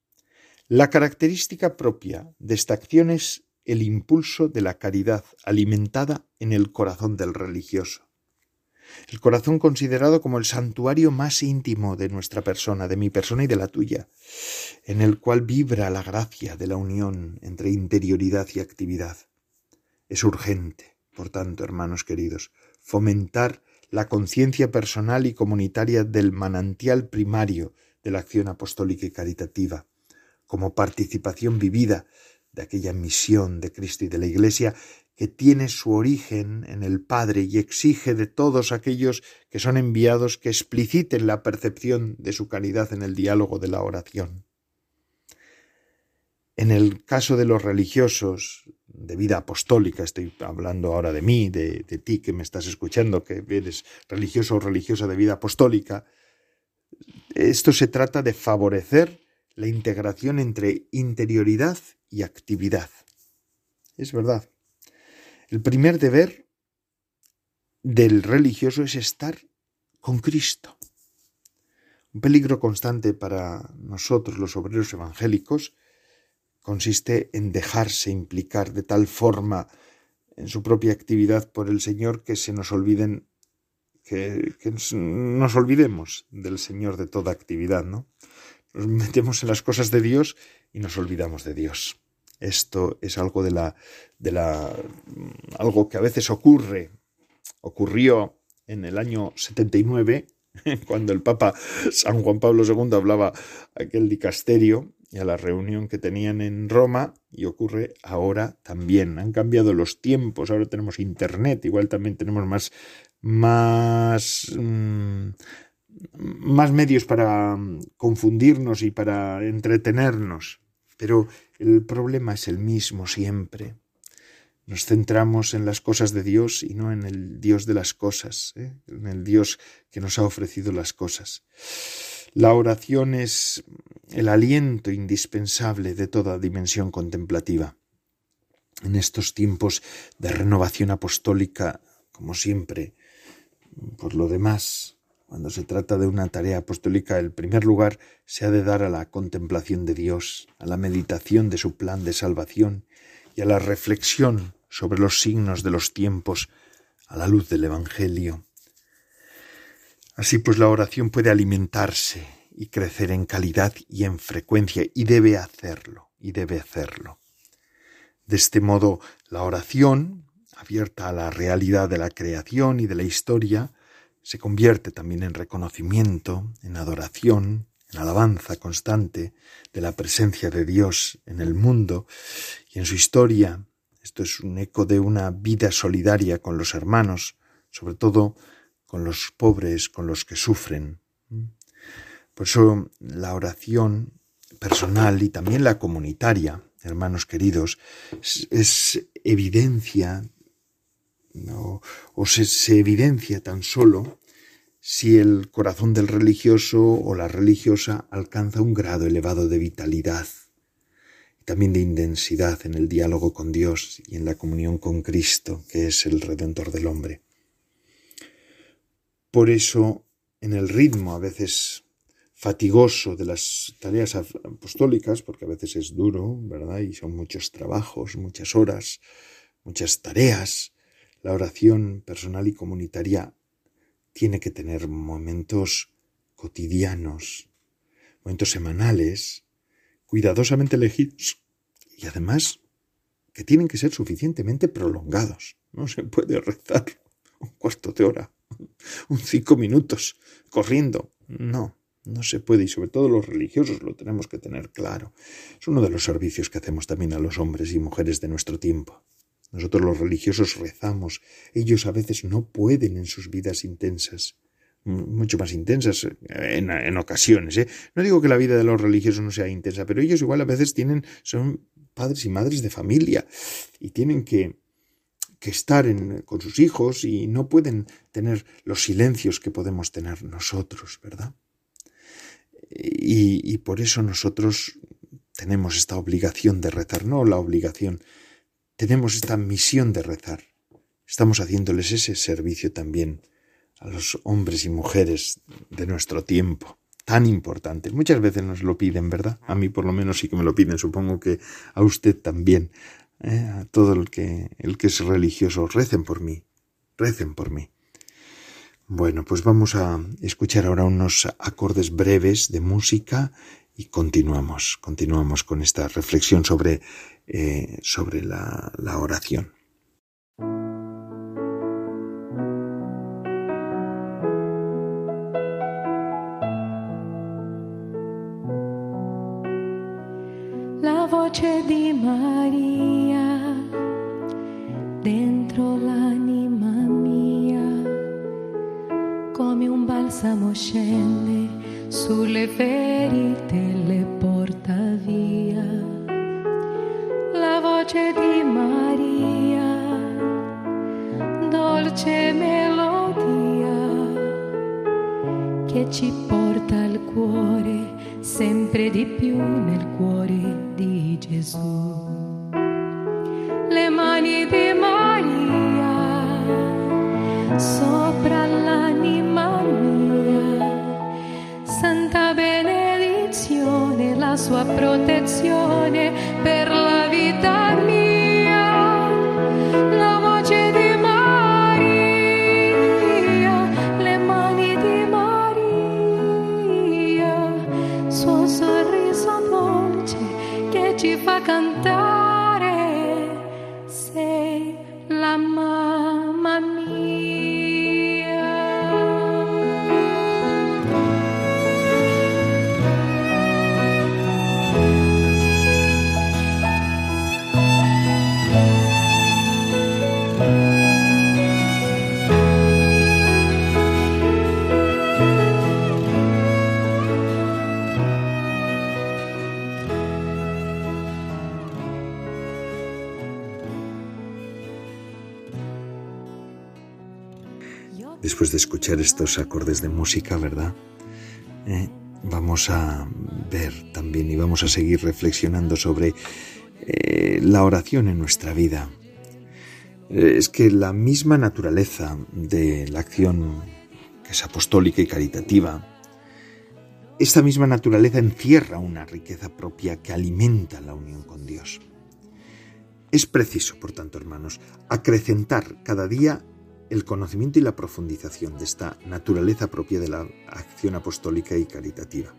La característica propia de esta acción es el impulso de la caridad alimentada en el corazón del religioso el corazón considerado como el santuario más íntimo de nuestra persona, de mi persona y de la tuya, en el cual vibra la gracia de la unión entre interioridad y actividad. Es urgente, por tanto, hermanos queridos, fomentar la conciencia personal y comunitaria del manantial primario de la acción apostólica y caritativa, como participación vivida de aquella misión de Cristo y de la Iglesia que tiene su origen en el Padre y exige de todos aquellos que son enviados que expliciten la percepción de su calidad en el diálogo de la oración. En el caso de los religiosos de vida apostólica, estoy hablando ahora de mí, de, de ti que me estás escuchando, que eres religioso o religiosa de vida apostólica, esto se trata de favorecer la integración entre interioridad y actividad. Es verdad. El primer deber del religioso es estar con Cristo. Un peligro constante para nosotros los obreros evangélicos consiste en dejarse implicar de tal forma en su propia actividad por el Señor que se nos olviden que, nos olvidemos del Señor de toda actividad, ¿no? Nos metemos en las cosas de Dios y nos olvidamos de Dios. Esto es algo de la, de la, algo que a veces ocurre, ocurrió en el año 79, cuando el Papa San Juan Pablo II hablaba aquel dicasterio y a la reunión que tenían en Roma, y ocurre ahora también. Han cambiado los tiempos, ahora tenemos internet, igual también tenemos más, más, mm, más medios para confundirnos y para entretenernos. Pero el problema es el mismo siempre. Nos centramos en las cosas de Dios y no en el Dios de las cosas, ¿eh? en el Dios que nos ha ofrecido las cosas. La oración es el aliento indispensable de toda dimensión contemplativa. En estos tiempos de renovación apostólica, como siempre, por lo demás, Cuando se trata de una tarea apostólica, el primer lugar se ha de dar a la contemplación de Dios, a la meditación de su plan de salvación y a la reflexión sobre los signos de los tiempos a la luz del Evangelio. Así pues la oración puede alimentarse y crecer en calidad y en frecuencia y debe hacerlo, y debe hacerlo. De este modo, la oración, abierta a la realidad de la creación y de la historia, se convierte también en reconocimiento, en adoración, en alabanza constante de la presencia de Dios en el mundo y en su historia. Esto es un eco de una vida solidaria con los hermanos, sobre todo con los pobres, con los que sufren. Por eso la oración personal y también la comunitaria, hermanos queridos, es, evidencia o, se, evidencia tan solo si el corazón del religioso o la religiosa alcanza un grado elevado de vitalidad y también de intensidad en el diálogo con Dios y en la comunión con Cristo, que es el Redentor del hombre. Por eso, en el ritmo a veces fatigoso de las tareas apostólicas, porque a veces es duro, ¿verdad? Y son muchos trabajos, muchas horas, muchas tareas, la oración personal y comunitaria tiene que tener momentos cotidianos, momentos semanales, cuidadosamente elegidos y además que tienen que ser suficientemente prolongados. No se puede rezar un cuarto de hora, un cinco minutos, corriendo. No, no se puede y sobre todo los religiosos lo tenemos que tener claro. Es uno de los servicios que hacemos también a los hombres y mujeres de nuestro tiempo. Nosotros los religiosos rezamos. Ellos a veces no pueden en sus vidas intensas, mucho más intensas en, ocasiones. ¿eh? No digo que la vida de los religiosos no sea intensa, pero ellos igual a veces tienen, son padres y madres de familia y tienen que, que estar con sus hijos y no pueden tener los silencios que podemos tener nosotros, ¿verdad? Y, y por eso nosotros tenemos esta obligación de rezar, no la obligación tenemos esta misión de rezar. Estamos haciéndoles ese servicio también a los hombres y mujeres de nuestro tiempo, tan importante. Muchas veces nos lo piden, ¿verdad? A mí por lo menos sí que me lo piden, supongo que a usted también, ¿eh? a todo el que, el que es religioso, recen por mí, recen por mí. Bueno, pues vamos a escuchar ahora unos acordes breves de música y continuamos, continuamos con esta reflexión sobre eh, sobre la, oración. La voce di Maria dentro l'anima mia, come un balsamo scende sulle ferite dolce melodia che ci porta al cuore sempre di più nel cuore di Gesù. Le mani di Maria sopra l'anima mia, santa benedizione, la sua protezione estos acordes de música, ¿verdad? Eh, vamos a ver también y vamos a seguir reflexionando sobre eh, la oración en nuestra vida. Eh, es que la misma naturaleza de la acción que es apostólica y caritativa, esta misma naturaleza encierra una riqueza propia que alimenta la unión con Dios. Es preciso, por tanto, hermanos, acrecentar cada día el conocimiento y la profundización de esta naturaleza propia de la acción apostólica y caritativa.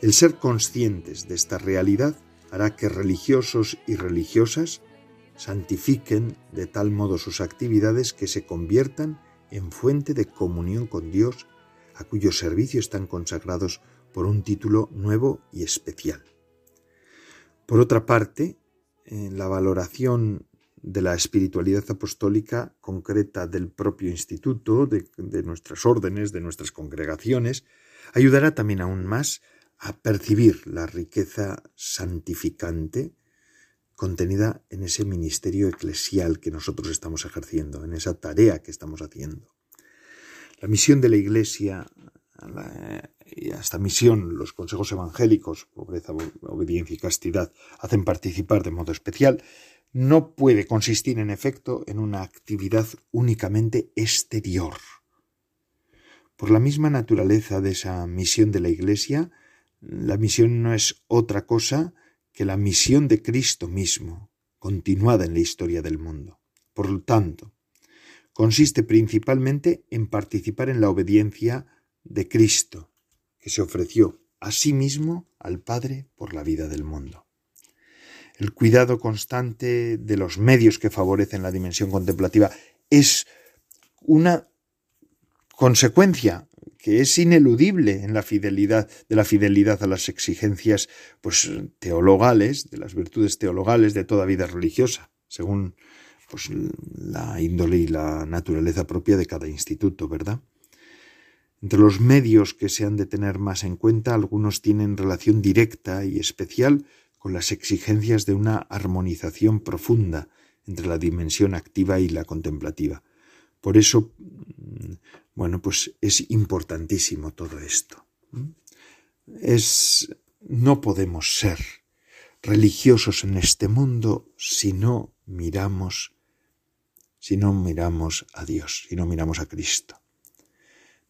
El ser conscientes de esta realidad hará que religiosos y religiosas santifiquen de tal modo sus actividades que se conviertan en fuente de comunión con Dios, a cuyo servicio están consagrados por un título nuevo y especial. Por otra parte, en la valoración de la espiritualidad apostólica concreta del propio instituto, de, nuestras órdenes, de nuestras congregaciones, ayudará también aún más a percibir la riqueza santificante contenida en ese ministerio eclesial que nosotros estamos ejerciendo, en esa tarea que estamos haciendo. La misión de la Iglesia y a esta misión los consejos evangélicos, pobreza, obediencia y castidad, hacen participar de modo especial, no puede consistir en efecto en una actividad únicamente exterior. Por la misma naturaleza de esa misión de la Iglesia, la misión no es otra cosa que la misión de Cristo mismo, continuada en la historia del mundo. Por lo tanto, consiste principalmente en participar en la obediencia de Cristo, que se ofreció a sí mismo al Padre por la vida del mundo. El cuidado constante de los medios que favorecen la dimensión contemplativa es una consecuencia que es ineludible en la fidelidad de la fidelidad a las exigencias pues teologales, de las virtudes teologales de toda vida religiosa, según pues la índole y la naturaleza propia de cada instituto, ¿verdad? Entre los medios que se han de tener más en cuenta, algunos tienen relación directa y especial con las exigencias de una armonización profunda entre la dimensión activa y la contemplativa. Por eso, mm, bueno, pues es importantísimo todo esto. Es no podemos ser religiosos en este mundo si no miramos si no miramos a Dios, si no miramos a Cristo.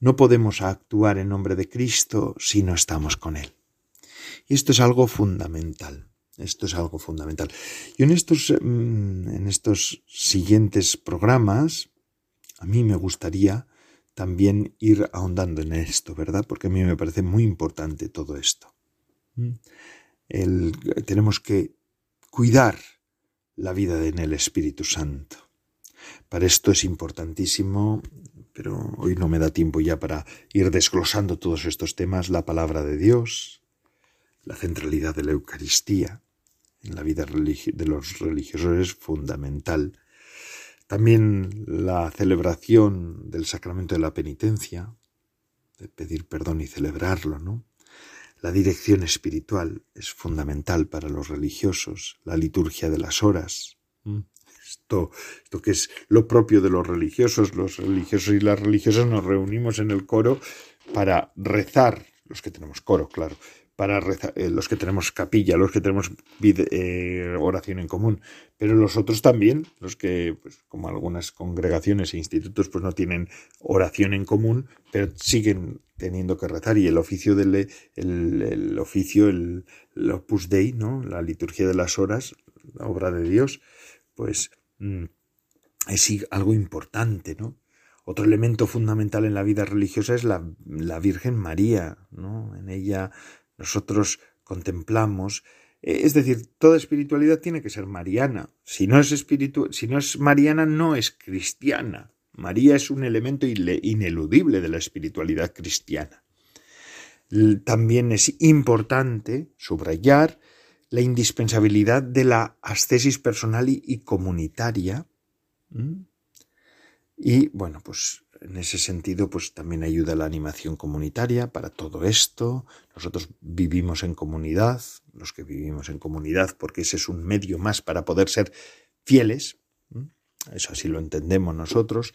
No podemos actuar en nombre de Cristo si no estamos con Él. Y esto es algo fundamental. Esto es algo fundamental. Y en estos, mm, en estos siguientes programas, a mí me gustaría también ir ahondando en esto, ¿verdad? Porque a mí me parece muy importante todo esto. Mm. tenemos que cuidar la vida en el Espíritu Santo. Para esto es importantísimo pero hoy no me da tiempo ya para ir desglosando todos estos temas, la palabra de Dios, la centralidad de la Eucaristía en la vida de los religiosos es fundamental. También la celebración del sacramento de la penitencia, de pedir perdón y celebrarlo, ¿no? La dirección espiritual es fundamental para los religiosos, la liturgia de las horas, esto, esto que es lo propio de los religiosos. Los religiosos y las religiosas nos reunimos en el coro para rezar, los que tenemos coro, claro, para rezar, eh, los que tenemos capilla, los que tenemos eh, oración en común, pero los otros también, los que, pues, como algunas congregaciones e institutos, pues no tienen oración en común, pero siguen teniendo que rezar y el oficio del el, oficio, el, el Opus Dei, ¿no? La liturgia de las horas, la obra de Dios, pues mm, es algo importante, ¿no? Otro elemento fundamental en la vida religiosa es la, la Virgen María, ¿no? En ella nosotros contemplamos, eh, es decir, toda espiritualidad tiene que ser mariana. Si no es mariana, no es cristiana. María es un elemento ineludible de la espiritualidad cristiana. También es importante subrayar la indispensabilidad de la ascesis personal y, comunitaria. Y bueno, pues en ese sentido, pues también ayuda la animación comunitaria para todo esto. Nosotros vivimos en comunidad, los que vivimos en comunidad, porque ese es un medio más para poder ser fieles. Eso así lo entendemos nosotros.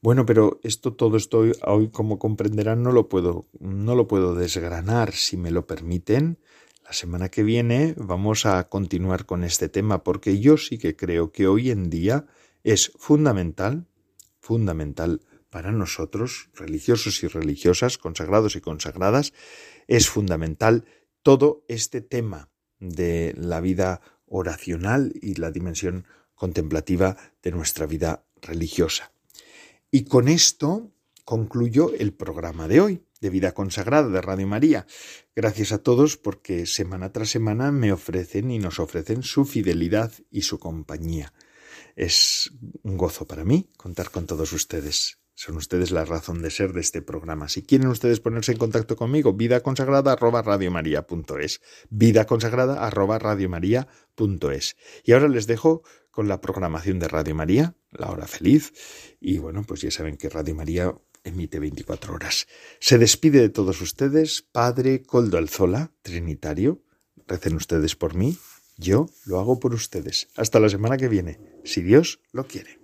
Bueno, pero esto todo esto hoy, como comprenderán, no lo puedo, no lo puedo desgranar, si me lo permiten. La semana que viene vamos a continuar con este tema porque yo sí que creo que hoy en día es fundamental, fundamental para nosotros, religiosos y religiosas, consagrados y consagradas, es fundamental todo este tema de la vida oracional y la dimensión contemplativa de nuestra vida religiosa. Y con esto concluyo el programa de hoy de Vida Consagrada de Radio María. Gracias a todos porque semana tras semana me ofrecen y nos ofrecen su fidelidad y su compañía. Es un gozo para mí contar con todos ustedes. Son ustedes la razón de ser de este programa. Si quieren ustedes ponerse en contacto conmigo, vida consagrada arroba radiomaria.es. Vida consagrada arroba radiomaria.es. Y ahora les dejo con la programación de Radio María, la hora feliz. Y bueno, pues ya saben que Radio María emite 24 horas. Se despide de todos ustedes, Padre Coldo Alzola, Trinitario. Recen ustedes por mí, yo lo hago por ustedes. Hasta la semana que viene, si Dios lo quiere.